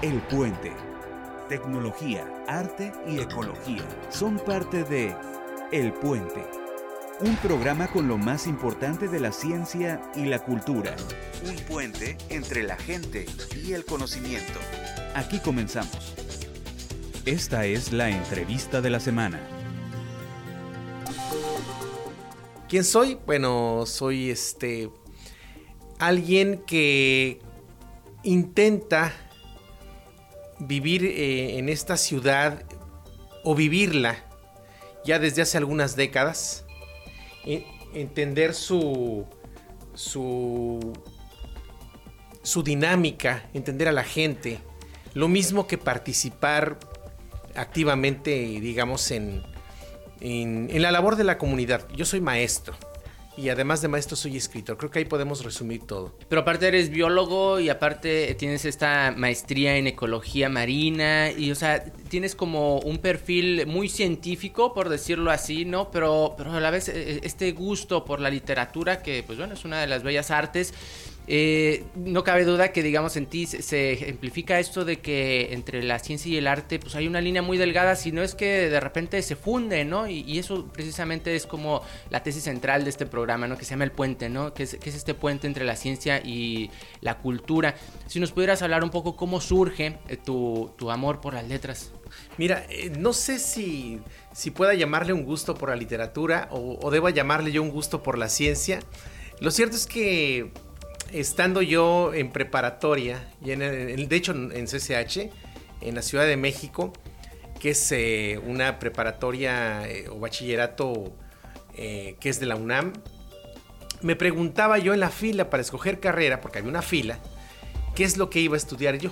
El Puente. Tecnología, arte y ecología son parte de El Puente. Un programa con lo más importante de la ciencia y la cultura. Un puente entre la gente y el conocimiento. Aquí comenzamos. Esta es la entrevista de la semana. ¿Quién soy? Bueno, soy este alguien que intenta vivir eh, en esta ciudad o vivirla ya desde hace algunas décadas, entender su, su, su dinámica, entender a la gente, lo mismo que participar activamente, digamos, en, en la labor de la comunidad. Yo soy maestro y además de maestro soy escritor. Creo que ahí podemos resumir todo. Pero aparte eres biólogo y aparte tienes esta maestría en ecología marina y o sea, tienes como un perfil muy científico, por decirlo así, ¿no? Pero, pero a la vez e, e, este gusto por la literatura, que pues bueno, es una de las bellas artes eh, no cabe duda que, digamos, en ti se ejemplifica esto de que entre la ciencia y el arte, pues hay una línea muy delgada, si no es que de repente se funde, ¿no? Y, eso precisamente es como la tesis central de este programa, ¿no? Que se llama El Puente, ¿no? Que es, este puente entre la ciencia y la cultura. Si nos pudieras hablar un poco cómo surge eh, tu, amor por las letras. Mira, eh, no sé si, si pueda llamarle un gusto por la literatura o, o deba llamarle yo un gusto por la ciencia. Lo cierto es que estando yo en preparatoria, y en de hecho en CCH, en la Ciudad de México, que es eh, una preparatoria eh, o bachillerato eh, que es de la UNAM, me preguntaba yo en la fila para escoger carrera, porque había una fila, qué es lo que iba a estudiar yo.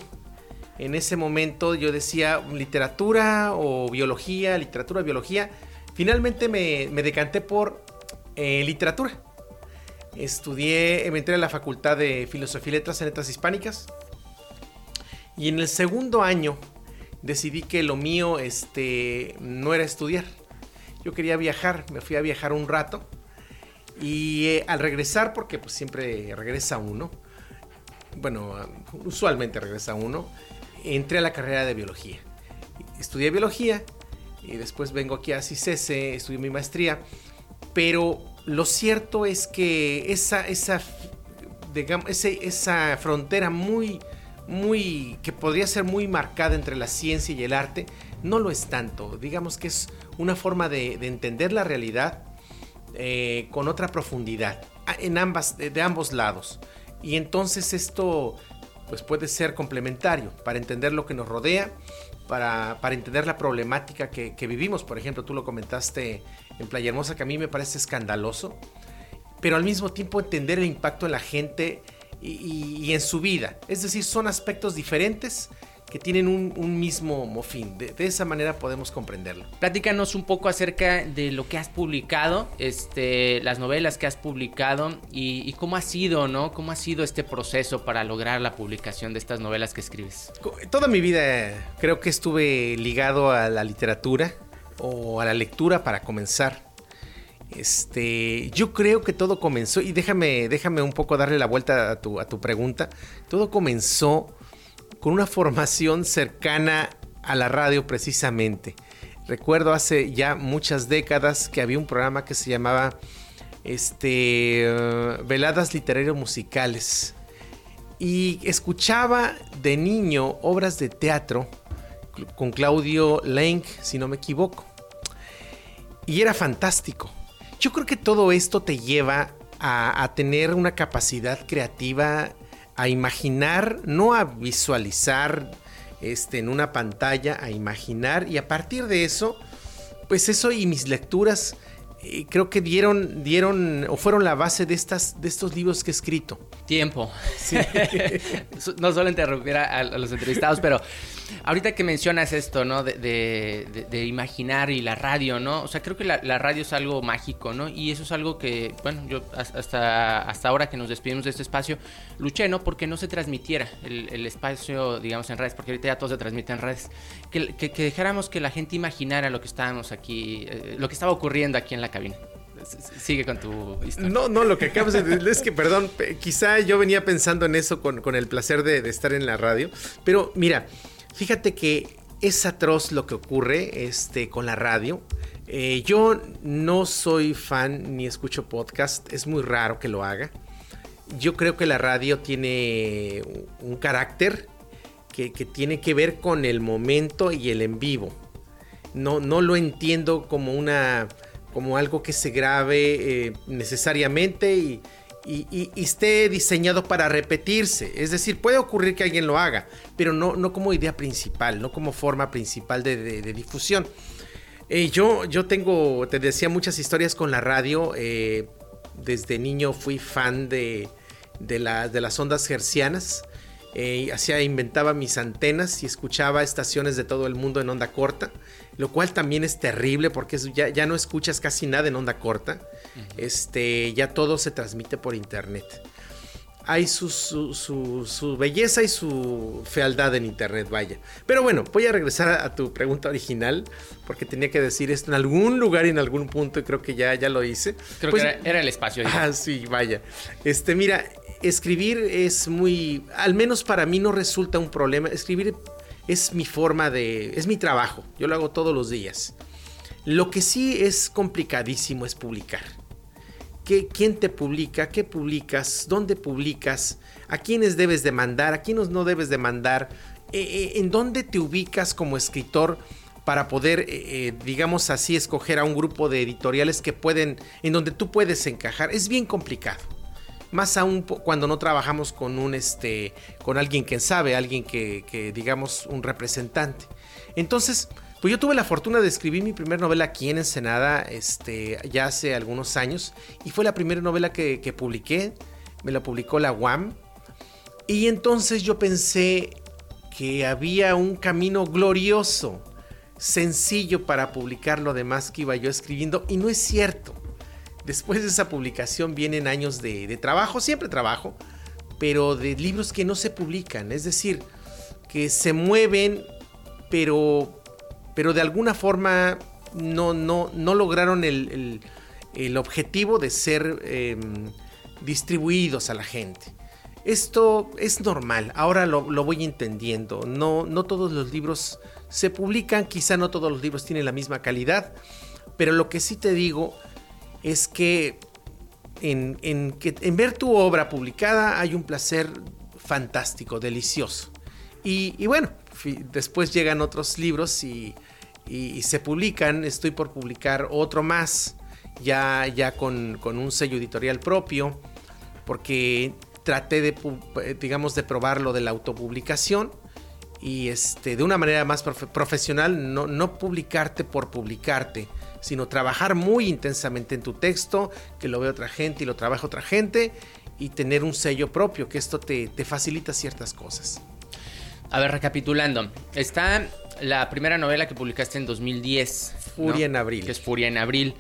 En ese momento yo decía literatura o biología, literatura, biología. Finalmente me, me decanté por literatura Estudié, me entré a la Facultad de Filosofía y Letras en Letras Hispánicas. Y en el segundo año decidí que lo mío este, no era estudiar. Yo quería viajar, me fui a viajar un rato. Y eh, al regresar, porque pues siempre regresa uno, bueno, usualmente regresa uno, entré a la carrera de biología. Estudié biología y después vengo aquí a CICESE, estudié mi maestría, pero lo cierto es que esa, esa, digamos, esa frontera muy, muy, que podría ser muy marcada entre la ciencia y el arte, no lo es tanto. Digamos que es una forma de, entender la realidad eh, con otra profundidad, en ambas, de, ambos lados. Y entonces esto pues puede ser complementario para entender lo que nos rodea, para, entender la problemática que, vivimos. Por ejemplo, tú lo comentaste en Playa Hermosa, que a mí me parece escandaloso, pero al mismo tiempo entender el impacto en la gente y, en su vida. Es decir, son aspectos diferentes que tienen un, mismo fin. De, esa manera podemos comprenderlo. Platícanos un poco acerca de lo que has publicado, este, las novelas que has publicado y, cómo ha sido, ¿no? ¿Cómo ha sido este proceso para lograr la publicación de estas novelas que escribes? Toda mi vida creo que estuve ligado a la literatura o a la lectura para comenzar. Este, yo creo que todo comenzó, y déjame, déjame un poco darle la vuelta a tu, a tu pregunta. Todo comenzó con una formación cercana a la radio precisamente. Recuerdo hace ya muchas décadas que había un programa que se llamaba este, uh, Veladas Literarios Musicales. Y escuchaba de niño obras de teatro con Claudio Lenk, si no me equivoco. Y era fantástico. Yo creo que todo esto te lleva a, tener una capacidad creativa, a imaginar, no a visualizar este, en una pantalla, a imaginar y a partir de eso, pues eso y mis lecturas eh, creo que dieron, dieron o fueron la base de, estas, de estos libros que he escrito. Tiempo. no solo interrumpir a, los entrevistados, pero ahorita que mencionas esto, ¿no? De, imaginar y la radio, ¿no? O sea, creo que la, radio es algo mágico, ¿no? Y eso es algo que, bueno, yo hasta, hasta ahora que nos despedimos de este espacio, luché, ¿no? Porque no se transmitiera el, espacio, digamos, en redes, porque ahorita ya todo se transmite en redes. Que, dejáramos que la gente imaginara lo que estábamos aquí, eh, lo que estaba ocurriendo aquí en la cabina. sigue con tu historia. No, no, lo que acabas de decir es que, perdón, quizá yo venía pensando en eso con, el placer de, estar en la radio, pero mira, fíjate que es atroz lo que ocurre este, con la radio. Eh, yo no soy fan ni escucho podcast, es muy raro que lo haga. Yo creo que la radio tiene un carácter que, tiene que ver con el momento y el en vivo. No, no lo entiendo como una como algo que se grabe eh, necesariamente y, y, y, esté diseñado para repetirse. Es decir, puede ocurrir que alguien lo haga, pero no, no como idea principal, no como forma principal de, de, de difusión. Eh, yo, yo tengo, te decía, muchas historias con la radio. Eh, desde niño fui fan de, de, la, de las ondas hercianas. Eh, hacía, inventaba mis antenas y escuchaba estaciones de todo el mundo en onda corta, lo cual también es terrible porque ya, ya no escuchas casi nada en onda corta. Uh -huh. este, ya todo se transmite por internet. Hay su, su, su, su, belleza y su fealdad en internet, vaya. Pero bueno, voy a regresar a, a, tu pregunta original, porque tenía que decir esto en algún lugar y en algún punto, y creo que ya, ya lo hice. Creo pues, que era, era, el espacio. Ya. Ah, sí, vaya. Este, mira, escribir es muy, al menos para mí no resulta un problema. Escribir es mi forma de, es mi trabajo. Yo lo hago todos los días. Lo que sí es complicadísimo es publicar. ¿Qué, ¿Quién te publica? ¿Qué publicas? ¿Dónde publicas? ¿A quiénes debes de mandar? ¿A quiénes no debes de mandar? Eh, eh, ¿En dónde te ubicas como escritor para poder, eh, digamos así, escoger a un grupo de editoriales que pueden, en donde tú puedes encajar? Es bien complicado más aún cuando no trabajamos con un este con alguien que sabe, alguien que, que, digamos un representante. Entonces, pues yo tuve la fortuna de escribir mi primera novela aquí en Ensenada, este, ya hace algunos años, y fue la primera novela que, publiqué, me la publicó la UAM, y entonces yo pensé que había un camino glorioso, sencillo para publicar lo demás que iba yo escribiendo, y no es cierto. Después de esa publicación vienen años de, trabajo, siempre trabajo, pero de libros que no se publican, es decir, que se mueven, pero, pero de alguna forma no, no, no lograron el, el, el, objetivo de ser eh, distribuidos a la gente. Esto es normal, ahora lo, lo voy entendiendo. No, no todos los libros se publican, quizá no todos los libros tienen la misma calidad, pero lo que sí te digo es que en, en, que en, ver tu obra publicada hay un placer fantástico, delicioso. Y, y bueno, después llegan otros libros y, y, se publican. Estoy por publicar otro más, ya, ya con, con un sello editorial propio, porque traté de, digamos, de probar lo de la autopublicación y este, de una manera más profe profesional, no, no publicarte por publicarte, sino trabajar muy intensamente en tu texto, que lo vea otra gente y lo trabaja otra gente, y tener un sello propio, que esto te, te facilita ciertas cosas. A ver, recapitulando, está la primera novela que publicaste en 2010. Furia ¿no? en abril. Que es Furia en abril.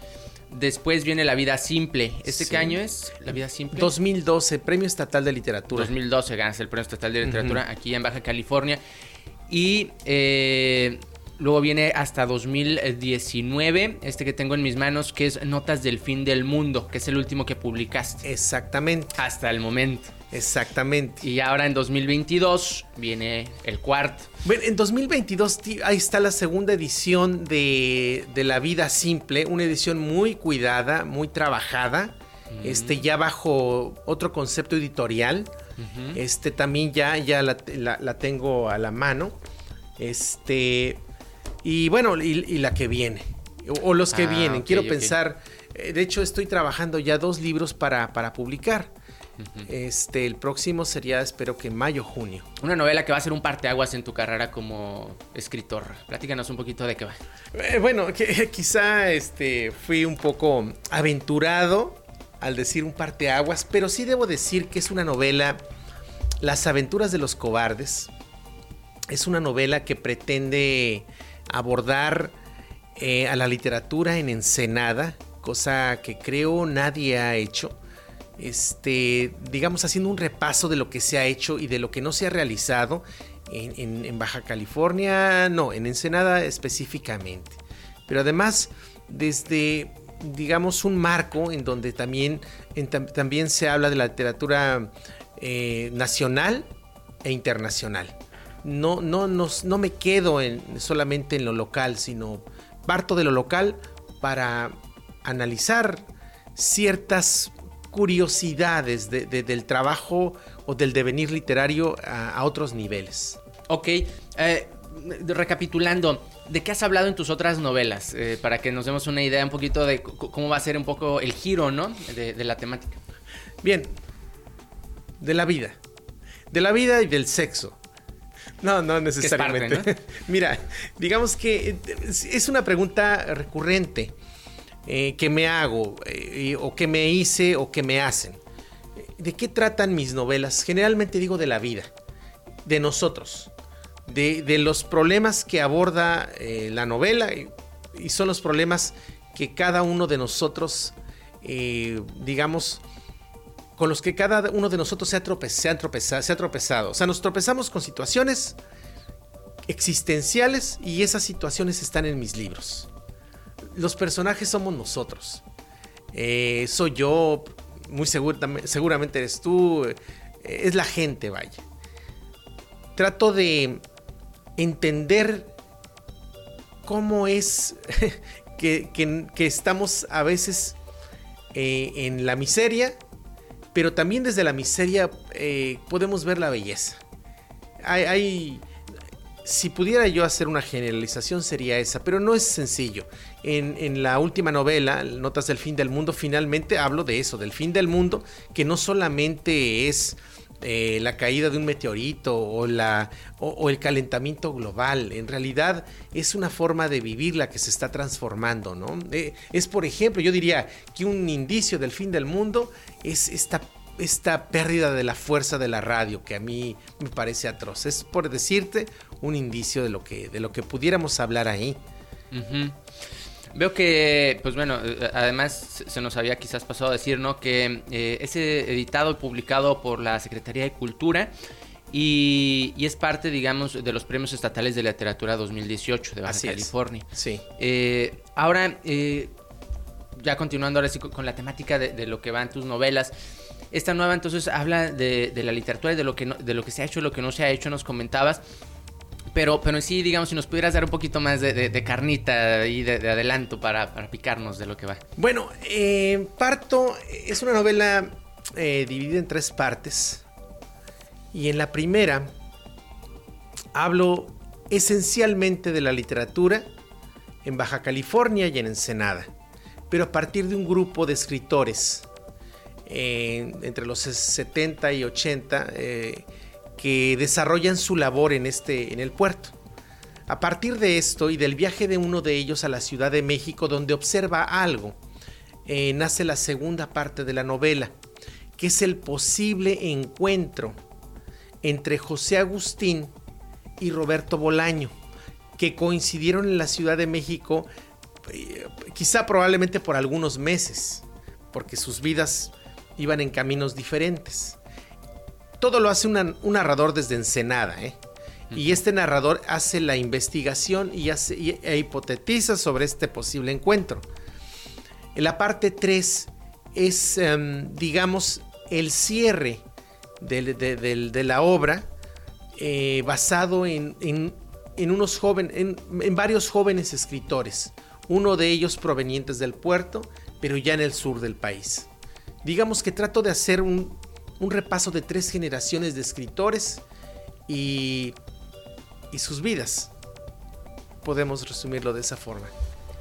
Después viene La Vida Simple. ¿Este sí. qué año es? La Vida Simple. 2012, Premio Estatal de Literatura. 2012 ganas el Premio Estatal de Literatura uh -huh. aquí en Baja California. Y eh, luego viene hasta 2019, este que tengo en mis manos, que es Notas del Fin del Mundo, que es el último que publicaste. Exactamente. Hasta el momento. Exactamente. Y ahora en 2022 viene el cuarto. Bueno, en 2022 ahí está la segunda edición de, de La Vida Simple, una edición muy cuidada, muy trabajada, este ya bajo otro concepto editorial. Uh -huh. Este también ya, ya la, la, la, tengo a la mano. Este. Y bueno, y, y la que viene. O, o los que ah, vienen. Okay, Quiero okay. pensar. Eh, de hecho, estoy trabajando ya dos libros para, para publicar. Uh -huh. Este, el próximo sería, espero que mayo, junio. Una novela que va a ser un parteaguas en tu carrera como escritor. Platícanos un poquito de qué va. Eh, bueno, que, quizá este, fui un poco aventurado al decir un parteaguas, pero sí debo decir que es una novela, Las aventuras de los cobardes. Es una novela que pretende abordar eh, a la literatura en Ensenada, cosa que creo nadie ha hecho este, digamos, haciendo un repaso de lo que se ha hecho y de lo que no se ha realizado en, Baja California, no, en Ensenada específicamente. Pero además, desde digamos, un marco en donde también, también se habla de la literatura eh, nacional e internacional. No, no, no, me quedo en, solamente en lo local, sino parto de lo local para analizar ciertas curiosidades del trabajo o del devenir literario a, otros niveles. Ok, eh, recapitulando, ¿de qué has hablado en tus otras novelas? Eh, para que nos demos una idea un poquito de cómo va a ser un poco el giro, ¿no? De, la temática. Bien, de la vida. De la vida y del sexo. No, no necesariamente. Mira, digamos que eh, es una pregunta recurrente. Eh, que me hago, eh, o que me hice, o que me hacen. ¿De qué tratan mis novelas? Generalmente digo de la vida, de nosotros, de, los problemas que aborda eh, la novela, y, son los problemas que cada uno de nosotros, digamos, con los que cada uno de nosotros ha, se ha tropezado. O sea, nos tropezamos con situaciones existenciales y esas situaciones están en mis libros los personajes somos nosotros. Eh, soy yo, muy seguramente eres tú, eh, es la gente, vaya. Trato de entender cómo es que, estamos a veces eh, en la miseria, pero también desde la miseria podemos ver la belleza. hay si pudiera yo hacer una generalización sería esa, pero no es sencillo. En, la última novela, Notas del Fin del Mundo, finalmente hablo de eso, del fin del mundo, que no solamente es eh, la caída de un meteorito o, la, o, el calentamiento global, en realidad es una forma de vivir la que se está transformando, ¿no? Eh, es, por ejemplo, yo diría que un indicio del fin del mundo es esta esta pérdida de la fuerza de la radio que a mí me parece atroz. Es por decirte un indicio de lo que, de lo que pudiéramos hablar ahí. Veo que, pues bueno, eh, además se nos había quizás pasado a decir, ¿no? Que eh, es editado y publicado por la Secretaría de Cultura y, es parte, digamos, de los premios estatales de literatura 2018 de Baja California. Sí. Eh, ahora, ya continuando ahora sí con, la temática de, de, lo que van tus novelas, esta nueva entonces habla de, la literatura y de lo, que de lo que se ha hecho y lo que no se ha hecho, nos comentabas. Pero, pero sí, digamos, si nos pudieras dar un poquito más de, carnita y de, adelanto para, picarnos de lo que va. Bueno, eh, Parto es una novela eh, dividida en tres partes. Y en la primera hablo esencialmente de la literatura en Baja California y en Ensenada, pero a partir de un grupo de escritores entre los 70 y 80 eh, que desarrollan su labor en, este, en el puerto. A partir de esto y del viaje de uno de ellos a la Ciudad de México donde observa algo, eh, nace la segunda parte de la novela, que es el posible encuentro entre José Agustín y Roberto Bolaño, que coincidieron en la Ciudad de México eh, quizá probablemente por algunos meses, porque sus vidas iban en caminos diferentes. Todo lo hace un narrador desde Ensenada, ¿eh? Y este narrador hace la investigación y, hace, e hipotetiza sobre este posible encuentro. En la parte 3 es, em, digamos, el cierre de, la obra eh, basado en, unos jóvenes, en varios jóvenes escritores, uno de ellos provenientes del puerto, pero ya en el sur del país digamos que trato de hacer un, repaso de tres generaciones de escritores y, y sus vidas. Podemos resumirlo de esa forma.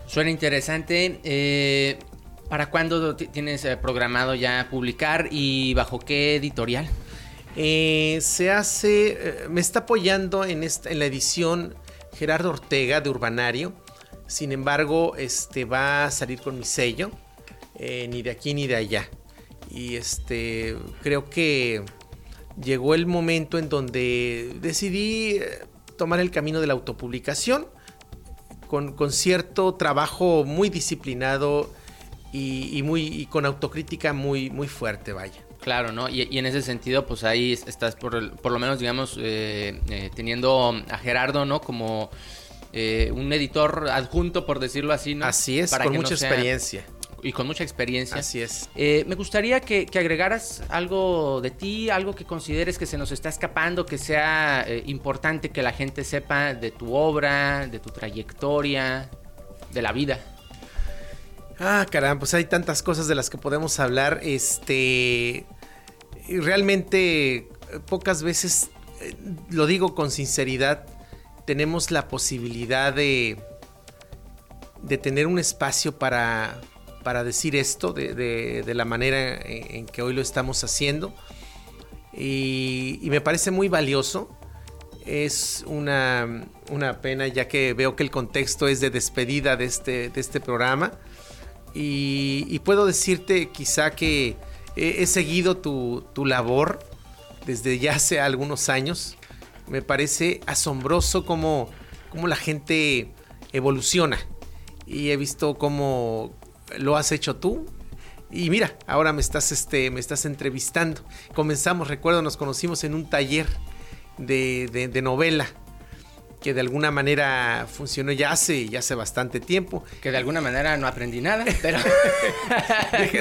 Suena interesante. Eh, ¿Para cuándo tienes eh, programado ya publicar y bajo qué editorial? Eh, se hace, me está apoyando en, esta, en la edición Gerardo Ortega de Urbanario. Sin embargo, este va a salir con mi sello, ni de aquí ni de allá. Y este, creo que llegó el momento en donde decidí eh, tomar el camino de la autopublicación con, cierto trabajo muy disciplinado y, muy, con autocrítica muy, muy fuerte, vaya. Claro, ¿no? Y, en ese sentido, pues ahí estás por, por lo menos, digamos, eh, eh, teniendo a Gerardo, ¿no? Como un editor adjunto, por decirlo así, ¿no? Así es, con mucha experiencia y con mucha experiencia. Así es. Eh, me gustaría que, agregaras algo de ti, algo que consideres que se nos está escapando, que sea eh, importante que la gente sepa de tu obra, de tu trayectoria, de la vida. Ah, caramba, pues hay tantas cosas de las que podemos hablar. Este. Realmente, eh, pocas veces, lo digo con sinceridad, tenemos la posibilidad de, de tener un espacio para, para decir esto de, la manera en, que hoy lo estamos haciendo. Y, me parece muy valioso. Es una, pena ya que veo que el contexto es de despedida de este, de este programa. Y, puedo decirte quizá que he, seguido tu, labor desde ya hace algunos años. Me parece asombroso cómo, cómo la gente evoluciona. Y he visto cómo, lo has hecho tú. Y mira, ahora me estás, este, me estás entrevistando. Comenzamos, recuerdo, nos conocimos en un taller de, de, novela que de alguna manera funcionó ya hace, ya hace bastante tiempo. Que de alguna manera no aprendí nada, pero...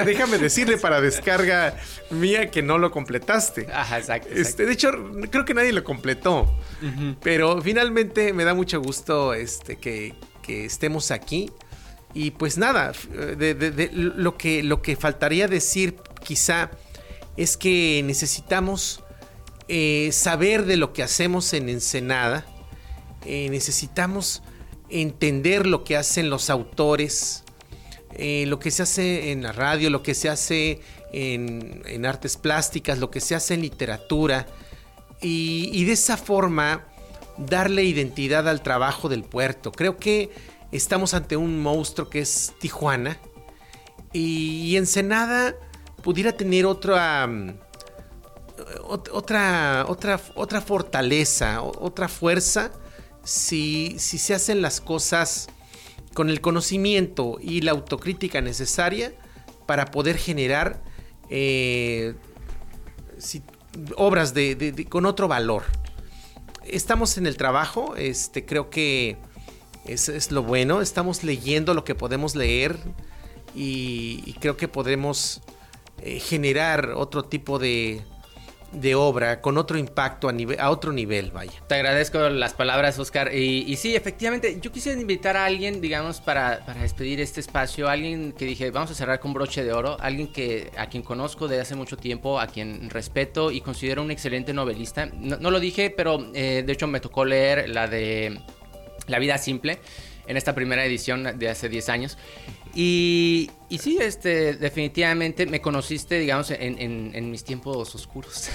Déjame decirle para descarga mía que no lo completaste. Ajá, exacto. Este, de hecho, creo que nadie lo completó. Pero finalmente me da mucho gusto este, que, que estemos aquí. Y pues nada, lo, que, lo que faltaría decir quizá es que necesitamos eh, saber de lo que hacemos en Ensenada, eh, necesitamos entender lo que hacen los autores, eh, lo que se hace en la radio, lo que se hace en, artes plásticas, lo que se hace en literatura, y, y de esa forma darle identidad al trabajo del puerto. Creo que estamos ante un monstruo que es Tijuana. Y Ensenada pudiera tener otra, mm, otra, otra, otra fortaleza, otra fuerza, si, si se hacen las cosas con el conocimiento y la autocrítica necesaria para poder generar eh, obras de, con otro valor. Estamos en el trabajo, este, creo que eso es lo bueno. Estamos leyendo lo que podemos leer y, creo que podemos eh, generar otro tipo de, obra con otro impacto a, otro nivel, vaya. Te agradezco las palabras, Oscar. Y, sí, efectivamente, yo quisiera invitar a alguien, digamos, para, despedir este espacio, alguien que dije, vamos a cerrar con broche de oro, alguien que a quien conozco de hace mucho tiempo, a quien respeto y considero un excelente novelista. No, lo dije, pero eh, de hecho me tocó leer la de la vida simple en esta primera edición de hace 10 años. Y, y sí, este, definitivamente me conociste, digamos, en, mis tiempos oscuros.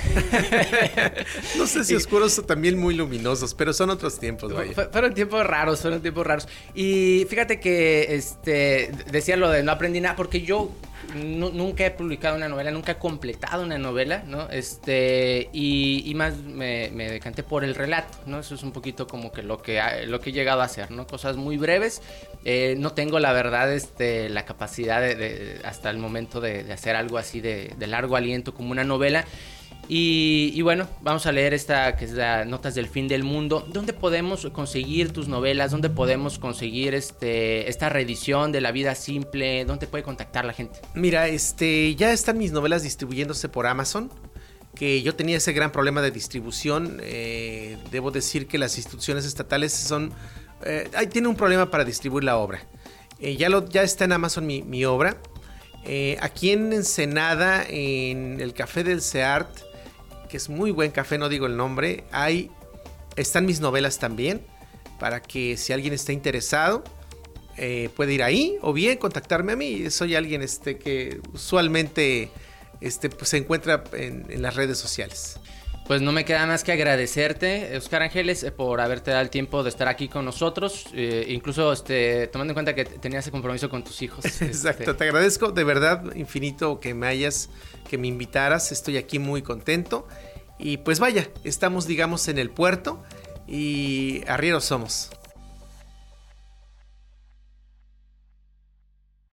no sé si oscuros o también muy luminosos, pero son otros tiempos, fueron tiempos raros, fueron tiempos raros. Y fíjate que, este, decía lo de no aprendí nada, porque yo nunca he publicado una novela, nunca he completado una novela, ¿no? Este, y, más me, decanté por el relato, ¿no? Eso es un poquito como que lo que, lo que he llegado a hacer, ¿no? Cosas muy breves. Eh, no tengo, la verdad, este, la capacidad de, hasta el momento de, hacer algo así de, de largo aliento como una novela. Y, bueno, vamos a leer esta que es la Notas del Fin del Mundo. ¿Dónde podemos conseguir tus novelas? ¿Dónde podemos conseguir este, esta reedición de La Vida Simple? ¿Dónde puede contactar la gente? Mira, este, ya están mis novelas distribuyéndose por Amazon. Que yo tenía ese gran problema de distribución. Eh, debo decir que las instituciones estatales son. Eh, tienen un problema para distribuir la obra. Eh, ya, lo, ya está en Amazon mi, obra. Eh, aquí en Ensenada, en el Café del Seart que es muy buen café, no digo el nombre. Ahí están mis novelas también, para que si alguien está interesado, eh, puede ir ahí o bien contactarme a mí. Soy alguien este, que usualmente este, pues, se encuentra en, las redes sociales. Pues no me queda más que agradecerte, Oscar Ángeles, eh, por haberte dado el tiempo de estar aquí con nosotros, eh, incluso este, tomando en cuenta que tenías ese compromiso con tus hijos. Exacto, este. te agradezco de verdad infinito que me hayas, que me invitaras, estoy aquí muy contento y pues vaya, estamos digamos en el puerto y arrieros somos.